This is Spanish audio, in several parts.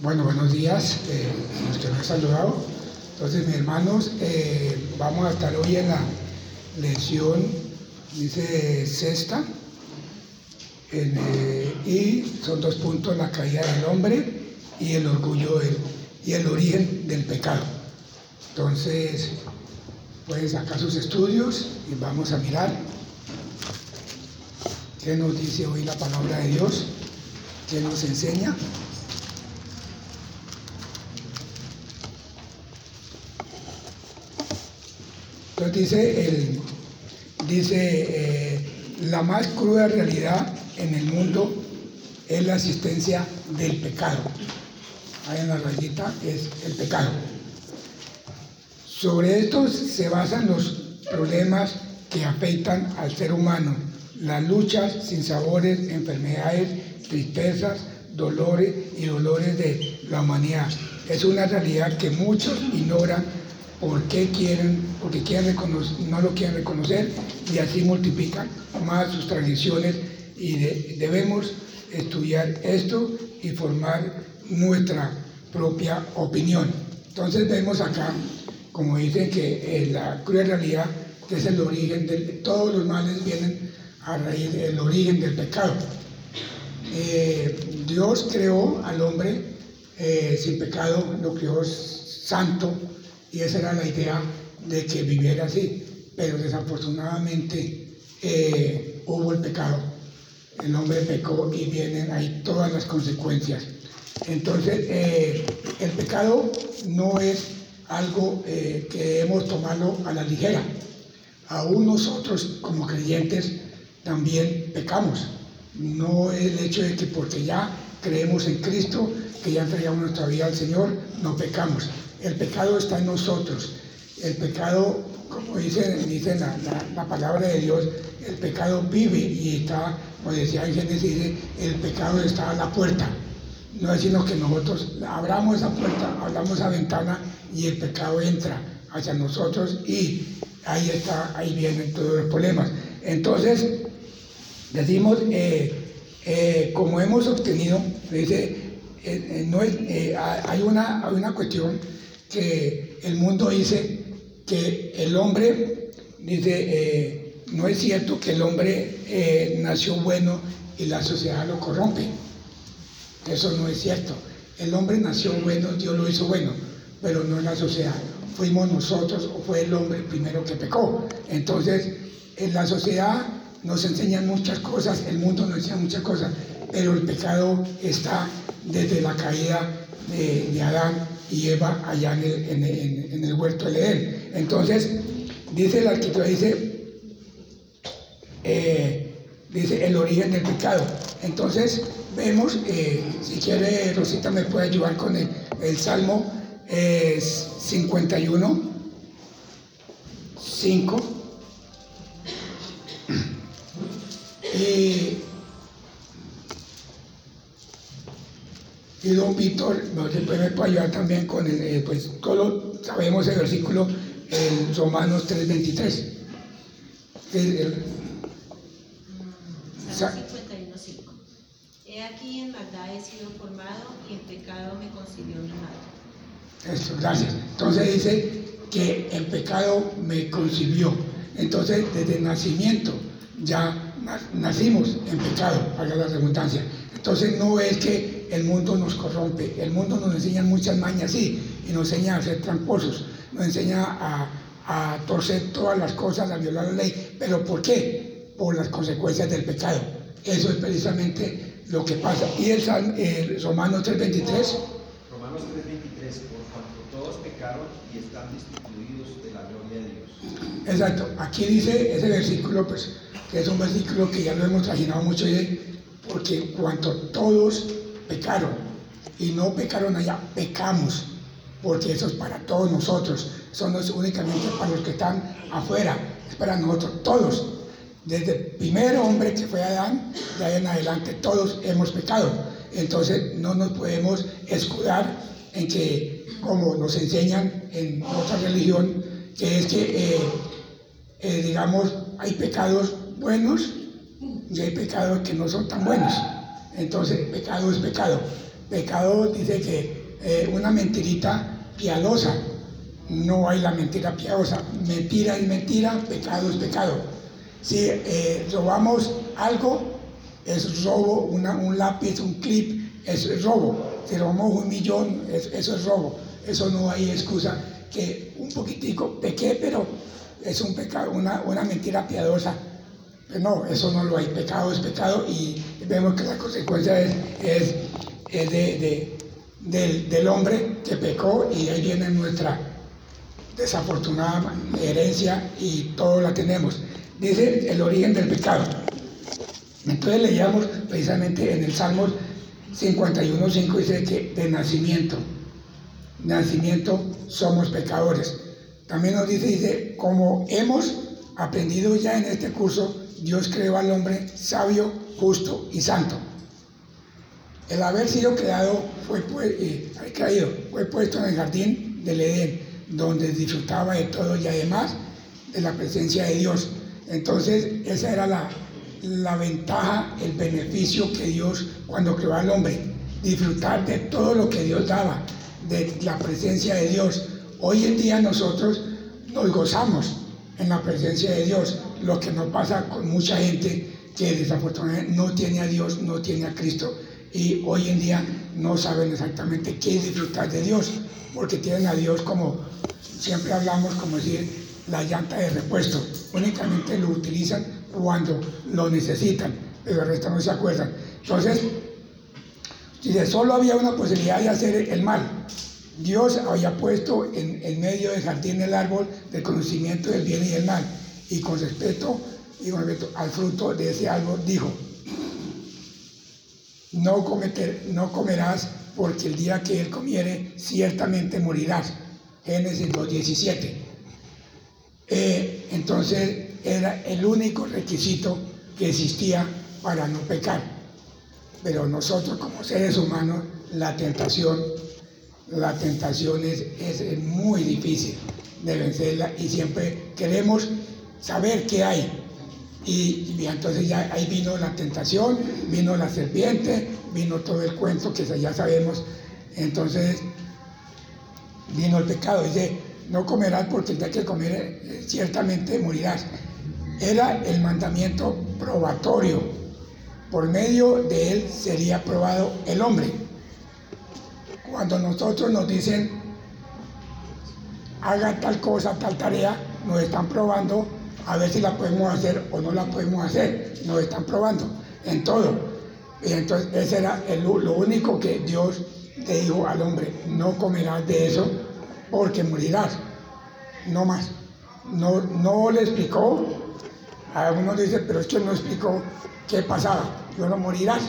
Bueno, buenos días, eh, los que me han saludado. Entonces, mis hermanos, eh, vamos a estar hoy en la lección, dice sexta, eh, y son dos puntos, la caída del hombre y el orgullo y el origen del pecado. Entonces, pueden sacar sus estudios y vamos a mirar qué nos dice hoy la palabra de Dios, qué nos enseña. Entonces dice, el, dice eh, la más cruda realidad en el mundo es la existencia del pecado. Ahí en la rayita es el pecado. Sobre esto se basan los problemas que afectan al ser humano, las luchas sin sabores, enfermedades, tristezas, dolores y dolores de la humanidad. Es una realidad que muchos ignoran porque quieren, porque quieren no lo quieren reconocer y así multiplican más sus tradiciones y de- debemos estudiar esto y formar nuestra propia opinión. Entonces vemos acá, como dicen que eh, la cruel realidad que es el origen de todos los males vienen a raíz del origen del pecado. Eh, Dios creó al hombre eh, sin pecado, lo creó santo y esa era la idea de que viviera así, pero desafortunadamente eh, hubo el pecado, el hombre pecó y vienen ahí todas las consecuencias. Entonces, el pecado no es algo que debemos tomarlo a la ligera. Aún nosotros como creyentes también pecamos. No el hecho de que porque ya creemos en Cristo, que ya entregamos nuestra vida al Señor, no pecamos. El pecado está en nosotros. El pecado, como dice, la, la- la palabra de Dios, el pecado vive y está, como decía en Génesis, el pecado está a la puerta. No es sino que nosotros abramos esa puerta, abramos esa ventana y el pecado entra hacia nosotros y ahí está, ahí vienen todos los problemas. Entonces, decimos, eh, eh, como hemos obtenido, dice, eh, no hay, una, hay una cuestión que el mundo dice que el hombre, dice, no es cierto que el hombre nació bueno y la sociedad lo corrompe. Eso no es cierto. El hombre nació bueno, Dios lo hizo bueno, pero no la sociedad. Fuimos nosotros o fue el hombre primero que pecó. Entonces, en la sociedad nos enseñan muchas cosas, el mundo nos enseña muchas cosas, pero el pecado está desde la caída de, de Adán y Eva allá en el, en el- huerto de Edén. Entonces, dice la escritura, dice, eh, dice el origen del pecado. Entonces vemos, eh, si quiere Rosita me puede ayudar con el, el Salmo eh, 51, 5. Y, y don Víctor me puede ayudar también con el, eh, pues todos sabemos el versículo en Romanos 3.23. que el- Sa- Salmo 51.5. He aquí en maldad he sido formado y en pecado me concibió mi madre. Esto, gracias. Entonces dice que el pecado me concibió. Entonces, desde el nacimiento ya nacimos en pecado, para la redundancia. Entonces, no es que el mundo nos corrompe, el mundo nos enseña muchas mañas, sí, y nos enseña a ser tramposos, nos enseña a, torcer todas las cosas, a violar la ley. ¿Pero por qué? Por las consecuencias del pecado. Eso es precisamente lo que pasa. Y el, Sal- el Romanos 3:23. Romanos 3:23, por cuanto todos pecaron y están destituidos de la gloria de Dios. Exacto, aquí dice ese versículo, pues, que es un versículo que ya lo hemos trajinado mucho, porque cuanto todos pecaron, y no pecaron allá, pecamos, porque eso es para todos nosotros, eso no es únicamente para los que están afuera, es para nosotros, todos. Desde el primer hombre que fue Adán, de ahí en adelante, todos hemos pecado. Entonces no nos podemos escudar en que, como nos enseñan en otra religión, que es que, eh, eh, digamos, hay pecados buenos y hay pecados que no son tan buenos. Entonces, pecado es pecado. Pecado dice que eh, una mentirita piadosa, no hay la mentira piadosa. Mentira es mentira, pecado es pecado. Si eh, robamos algo, es robo, un lápiz, un clip, es robo. Si robamos un millón, eso es robo. Eso no hay excusa. Que un poquitico pequé, pero es un pecado, una, una mentira piadosa. Pero no, eso no lo hay. Pecado es pecado y vemos que la consecuencia es, es, de, del, del, hombre que pecó y ahí viene nuestra desafortunada herencia y todo la tenemos. Dice el origen del pecado. Entonces leíamos precisamente en el Salmo 51.5 dice que de nacimiento, nacimiento somos pecadores. También nos dice, dice, como hemos aprendido ya en este curso, Dios creó al hombre sabio, justo y santo. El haber sido creado fue, eh, caído, fue puesto en el jardín del Edén, donde disfrutaba de todo y además de la presencia de Dios. Entonces, esa era la, la ventaja, el beneficio que Dios cuando creó al hombre, disfrutar de todo lo que Dios daba, de la presencia de Dios. Hoy en día nosotros nos gozamos en la presencia de Dios, lo que no pasa con mucha gente que desafortunadamente no tiene a Dios, no tiene a Cristo y hoy en día no saben exactamente qué es disfrutar de Dios, porque tienen a Dios como siempre hablamos, como decir, la llanta de repuesto, únicamente lo utilizan cuando lo necesitan, pero el resto no se acuerdan. Entonces, solo había una posibilidad de hacer el mal. Dios había puesto en, en medio del jardín el árbol del conocimiento del bien y del mal. Y con respeto, y con respeto al fruto de ese árbol, dijo, no, cometer, no comerás porque el día que él comiere ciertamente morirás. Génesis 2.17. Eh, entonces era el único requisito que existía para no pecar. Pero nosotros como seres humanos, la tentación, la tentación es, muy difícil de vencerla y siempre queremos saber qué hay. Y, entonces ya ahí vino la tentación, vino la serpiente, vino todo el cuento que ya sabemos. Entonces vino el pecado. Dice, no comerás porque el día que comer eh, ciertamente morirás era el mandamiento probatorio. Por medio de él sería probado el hombre. Cuando nosotros nos dicen, haga tal cosa, tal tarea, nos están probando a ver si la podemos hacer o no la podemos hacer. Nos están probando en todo. Y entonces ese era lo único que Dios le dijo al hombre, no comerás de eso porque morirás. No más. No, no le explicó algunos dicen, pero es no explicó qué pasaba. Yo no morirás,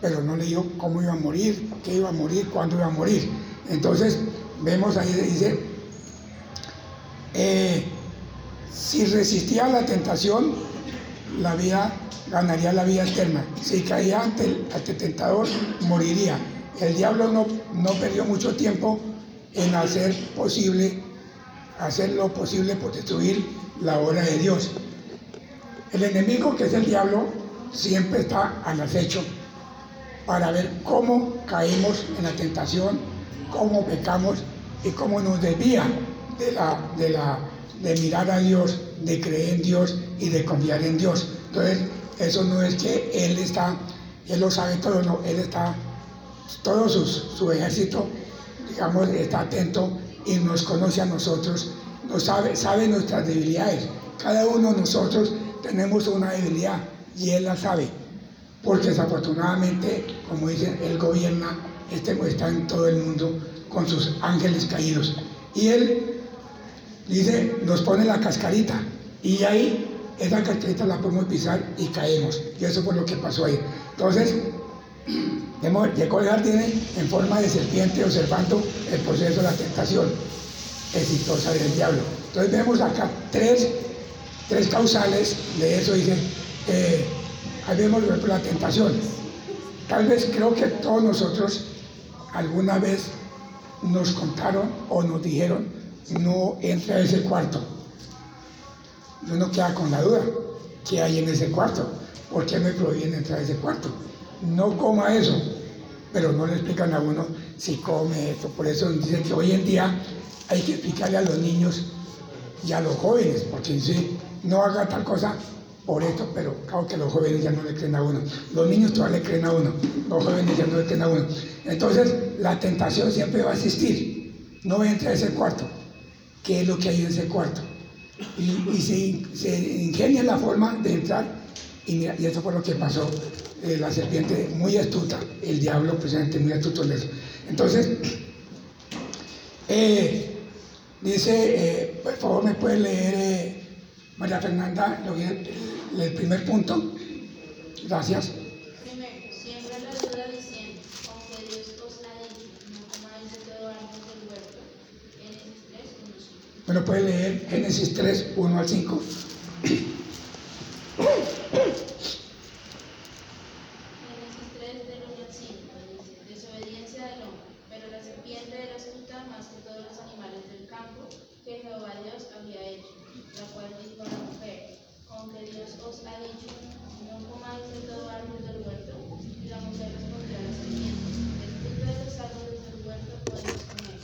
pero no le dijo cómo iba a morir, qué iba a morir, cuándo iba a morir. Entonces, vemos ahí, dice, eh, si resistía la tentación, la vida, ganaría la vida eterna. Si caía ante el, tentador, moriría. El diablo no, no perdió mucho tiempo en hacer posible, hacer lo posible por destruir la obra de Dios. El enemigo, que es el diablo, siempre está al acecho para ver cómo caemos en la tentación, cómo pecamos y cómo nos desvía de, la, de, la, de mirar a Dios, de creer en Dios y de confiar en Dios. Entonces, eso no es que Él está, Él lo sabe todo, no, Él está, todo su, su ejército, digamos, está atento y nos conoce a nosotros, nos sabe, sabe nuestras debilidades. Cada uno de nosotros tenemos una debilidad y Él la sabe, porque desafortunadamente, como dicen, Él gobierna, este está en todo el mundo con sus ángeles caídos. Y Él dice, nos pone la cascarita y ahí esa cascarita la podemos pisar y caemos. Y eso fue lo que pasó ahí. Entonces, llegó el jardín en forma de serpiente observando el proceso de la tentación exitosa del diablo. Entonces vemos acá tres tres causales de eso, dicen, eh, ahí vemos la tentación. Tal vez creo que todos nosotros alguna vez nos contaron o nos dijeron, no entre a ese cuarto. Uno queda con la duda, ¿qué hay en ese cuarto? ¿Por qué me prohíben entrar a ese cuarto? no coma eso, pero no le explican a uno si come esto. Por eso dicen que hoy en día hay que explicarle a los niños y a los jóvenes, porque dice, no haga tal cosa por esto, pero claro que los jóvenes ya no le creen a uno. Los niños todavía le creen a uno, los jóvenes ya no le creen a uno. Entonces, la tentación siempre va a existir. No entra a ese cuarto. ¿Qué es lo que hay en ese cuarto? Y, se, ingenia la forma de entrar, y, y eso fue lo que pasó. Eh, la serpiente muy astuta, el diablo precisamente muy astuto en eso. Entonces, eh, dice, eh, por favor, me puede leer, María Fernanda, el primer punto. Gracias. Primero, siembra la duda diciendo, aunque Dios os ha dicho, no comáis de todo árbol del huerto. Génesis 3, 1 5. Bueno, puede leer Génesis 3, 1 al 5. Génesis 3, del 1 al 5, dice, desobediencia del hombre, pero la serpiente era astuta más que todos los animales del campo que Jehová Dios había hecho, la cual dijo a la mujer, con que Dios os ha dicho, no comáis de todo árbol del huerto. Y la mujer respondió a la serpiente, del fruto de los árboles del huerto podéis comer,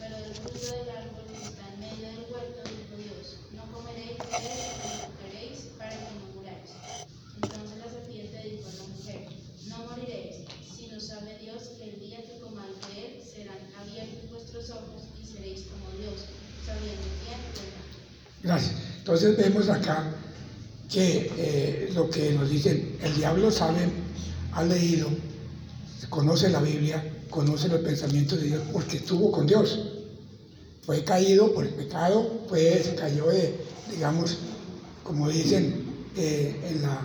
pero del fruto del árbol que está en medio del huerto, dijo Dios, no comeréis de él, ni tocaréis, para que no muráis. Entonces la serpiente dijo a la mujer, no moriréis, sino sabe Dios que el día que comáis de él serán abiertos vuestros ojos y seréis como Dios, sabiendo bien y el mal. Gracias. Entonces vemos acá que eh, lo que nos dicen, el diablo sabe, ha leído, conoce la Biblia, conoce los pensamientos de Dios porque estuvo con Dios. Fue caído por el pecado, pues cayó de, digamos, como dicen, eh, en, la,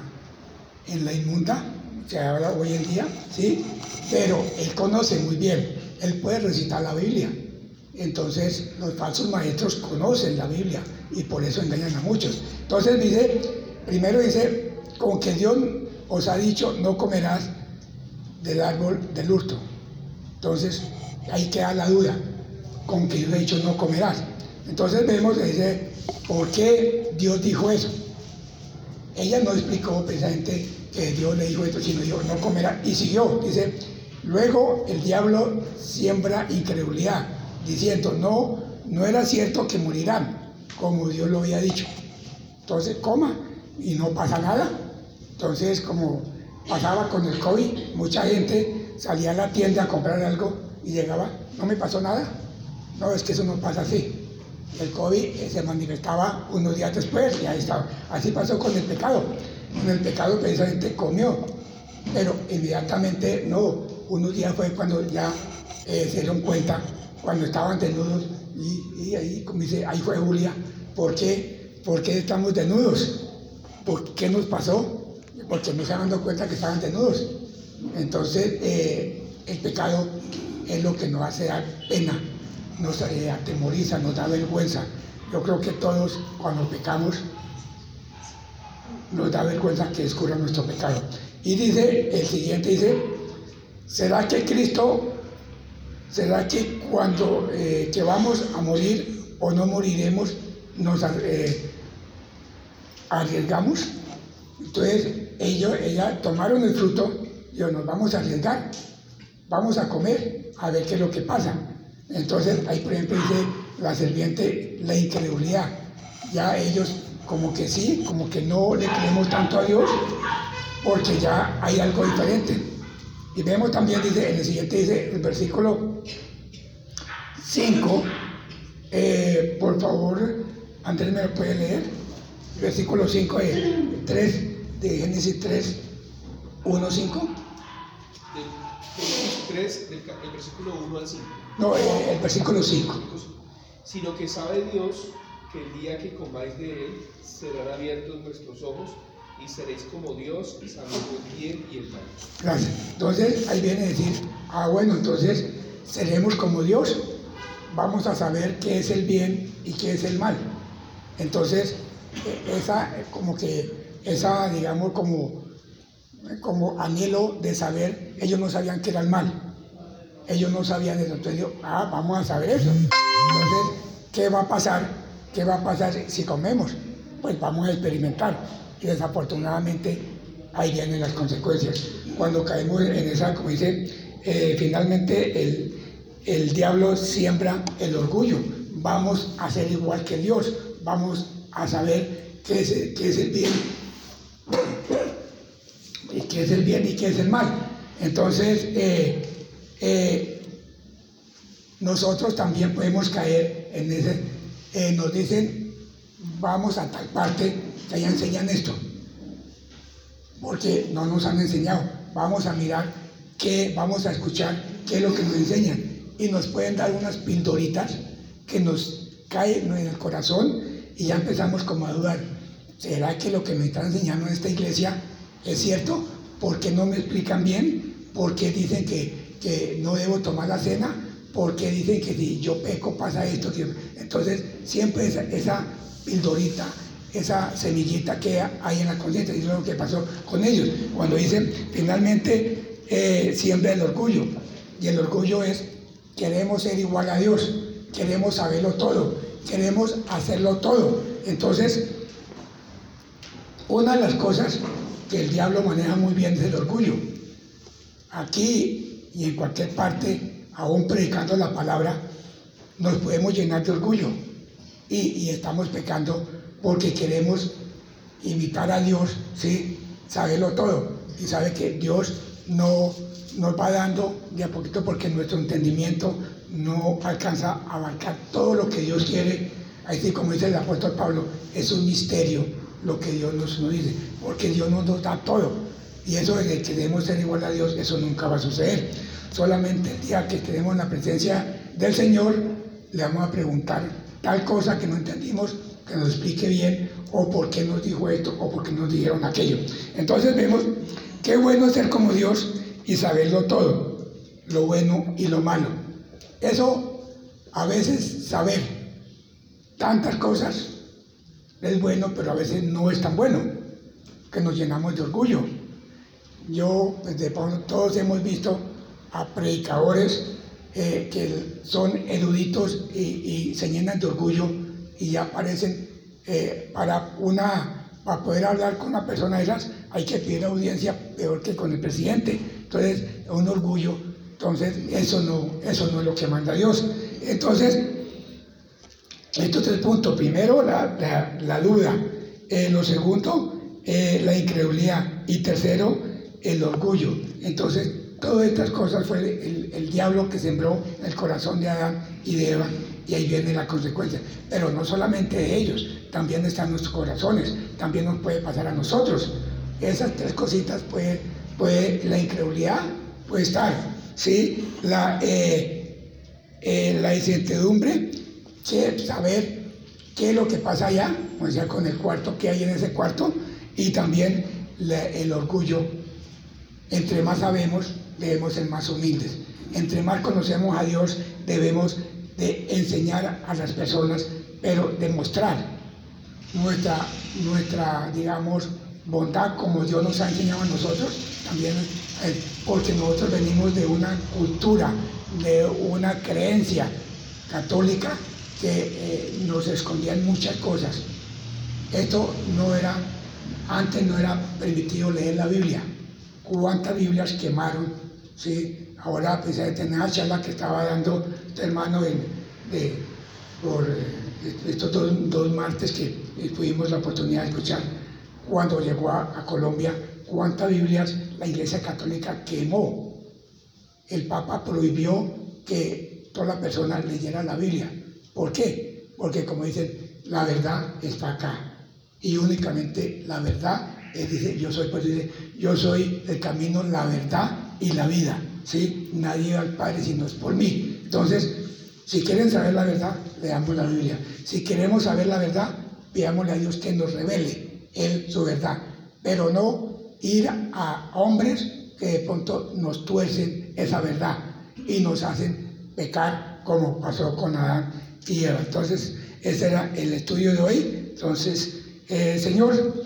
en la inmunda, se habla hoy en día, ¿sí? Pero él conoce muy bien, él puede recitar la Biblia. Entonces los falsos maestros conocen la Biblia y por eso engañan a muchos. Entonces dice, primero dice, como que Dios os ha dicho, no comerás del árbol del hurto. Entonces ahí queda la duda, con que Dios ha dicho, no comerás. Entonces vemos, dice, ¿por qué Dios dijo eso? Ella no explicó precisamente que Dios le dijo esto, sino dijo, no comerá. Y siguió, dice, luego el diablo siembra incredulidad, diciendo, no, no era cierto que morirán, como Dios lo había dicho. Entonces coma y no pasa nada. Entonces, como pasaba con el COVID, mucha gente salía a la tienda a comprar algo y llegaba, no me pasó nada. No, es que eso no pasa así. El COVID eh, se manifestaba unos días después y ahí estaba. Así pasó con el pecado. Con el pecado precisamente comió, pero inmediatamente no. Unos días fue cuando ya eh, se dieron cuenta, cuando estaban desnudos, y, ahí, como dice, ahí fue Julia, ¿por qué? ¿Por qué estamos desnudos? ¿Por qué nos pasó? Porque no se han dado cuenta que estaban desnudos. Entonces, eh, el pecado es lo que nos hace dar pena, nos eh, atemoriza, nos da vergüenza. Yo creo que todos cuando pecamos nos da vergüenza que descubra nuestro pecado. Y dice, el siguiente dice, ¿será que Cristo, será que cuando eh, que vamos a morir o no moriremos, nos eh, arriesgamos? Entonces ellos, ella tomaron el fruto y nos vamos a arriesgar, vamos a comer, a ver qué es lo que pasa. Entonces ahí por ejemplo dice la serpiente, la incredulidad. Ya ellos como que sí, como que no le creemos tanto a Dios, porque ya hay algo diferente. Y vemos también, dice, en el siguiente dice, el versículo 5, eh, por favor, Andrés me lo puede leer, versículo 5 de 3, de Génesis 3, 1, 5. Génesis 3, del, el versículo 1 al 5. No, eh, el versículo 5. Sino que sabe Dios que el día que comáis de él serán abiertos vuestros ojos y seréis como Dios sabiendo el bien y el mal. Gracias. Entonces ahí viene a decir, ah bueno, entonces seremos como Dios, vamos a saber qué es el bien y qué es el mal. Entonces, e- esa como que, esa digamos como, como anhelo de saber, ellos no sabían qué era el mal. Ellos no sabían eso. Entonces yo, ah, vamos a saber eso. Entonces, ¿qué va a pasar? ¿Qué va a pasar si comemos? Pues vamos a experimentar. Y desafortunadamente ahí vienen las consecuencias. Cuando caemos en esa, como dice, eh, finalmente el, el diablo siembra el orgullo. Vamos a ser igual que Dios, vamos a saber qué es, el bien, qué es el bien y qué es el mal. Entonces, eh, eh, nosotros también podemos caer en ese, nos dicen, vamos a tal parte que allá enseñan esto, porque no nos han enseñado, vamos a mirar qué, vamos a escuchar qué es lo que nos enseñan, y nos pueden dar unas pildoritas que nos caen en el corazón y ya empezamos como a dudar, ¿será que lo que me están enseñando en esta iglesia es cierto? ¿Por qué no me explican bien? ¿Por qué dicen que, que no debo tomar la cena? ¿Por qué dicen que si yo peco pasa esto? Entonces, siempre esa pildorita, esa semillita que hay en la conciencia, y eso es lo que pasó con ellos. Cuando dicen, finalmente, eh, siembra el orgullo. Y el orgullo es, queremos ser igual a Dios, queremos saberlo todo, queremos hacerlo todo. Entonces, una de las cosas que el diablo maneja muy bien es el orgullo. Aquí y en cualquier parte, aún predicando la palabra, nos podemos llenar de orgullo y, estamos pecando porque queremos imitar a Dios, ¿sí? saberlo todo y sabe que Dios no nos va dando de a poquito porque nuestro entendimiento no alcanza a abarcar todo lo que Dios quiere. Así como dice el apóstol Pablo, es un misterio lo que Dios nos, nos dice, porque Dios nos da todo. Y eso de que debemos ser igual a Dios, eso nunca va a suceder. Solamente el día que tenemos la presencia del Señor, le vamos a preguntar tal cosa que no entendimos, que nos explique bien, o por qué nos dijo esto, o por qué nos dijeron aquello. Entonces vemos qué bueno ser como Dios y saberlo todo, lo bueno y lo malo. Eso, a veces saber tantas cosas es bueno, pero a veces no es tan bueno, que nos llenamos de orgullo. Yo, desde todos hemos visto a predicadores eh, que son eruditos y, y, se llenan de orgullo y aparecen eh, para una para poder hablar con una persona de esas hay que pedir audiencia peor que con el presidente. Entonces, un orgullo. Entonces, eso no, eso no es lo que manda Dios. Entonces, estos tres puntos. Primero, la, la, la duda. Eh, lo segundo, eh, la incredulidad. Y tercero, el orgullo. Entonces, todas estas cosas fue el, diablo que sembró en el corazón de Adán y de Eva. Y ahí viene la consecuencia. Pero no solamente de ellos, también están nuestros corazones. También nos puede pasar a nosotros. Esas tres cositas puede, puede la incredulidad puede estar, ¿sí? La, eh, eh, la incertidumbre, saber qué es lo que pasa allá, o sea, con el cuarto, qué hay en ese cuarto, y también el orgullo. Entre más sabemos, debemos ser más humildes. Entre más conocemos a Dios, debemos de enseñar a las personas, pero demostrar nuestra, nuestra digamos, bondad como Dios nos ha enseñado a nosotros, también eh, porque nosotros venimos de una cultura, de una creencia católica que eh, nos escondían muchas cosas. Esto no era, antes no era permitido leer la Biblia. ¿Cuántas Biblias quemaron? ¿Sí? Ahora, pues, de tener la charla que estaba dando este hermano de, de, por eh, estos dos, dos martes que tuvimos la oportunidad de escuchar, cuando llegó a, a, Colombia, cuántas Biblias la Iglesia Católica quemó. El Papa prohibió que toda la persona leyera la Biblia. ¿Por qué? Porque como dicen, la verdad está acá. Y únicamente la verdad, él dice, yo soy, pues dice, yo soy el camino, la verdad y la vida. ¿sí? Nadie va al Padre si no es por mí. Entonces, si quieren saber la verdad, leamos la Biblia. Si queremos saber la verdad, pidámosle a Dios que nos revele él su verdad, pero no ir a hombres que de pronto nos tuercen esa verdad y nos hacen pecar como pasó con Adán y Eva. Entonces, ese era el estudio de hoy. Entonces, eh, Señor,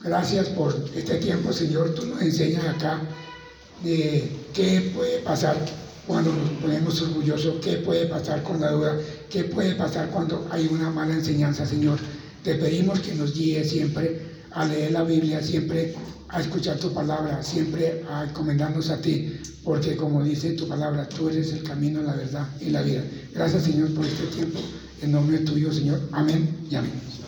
gracias por este tiempo, Señor. Tú nos enseñas acá de qué puede pasar cuando nos ponemos orgullosos, qué puede pasar con la duda, qué puede pasar cuando hay una mala enseñanza, Señor. Te pedimos que nos guíe siempre a leer la Biblia, siempre a escuchar tu palabra, siempre a encomendarnos a ti, porque como dice tu palabra, tú eres el camino, la verdad y la vida. Gracias Señor por este tiempo. En nombre tuyo, Señor. Amén y amén.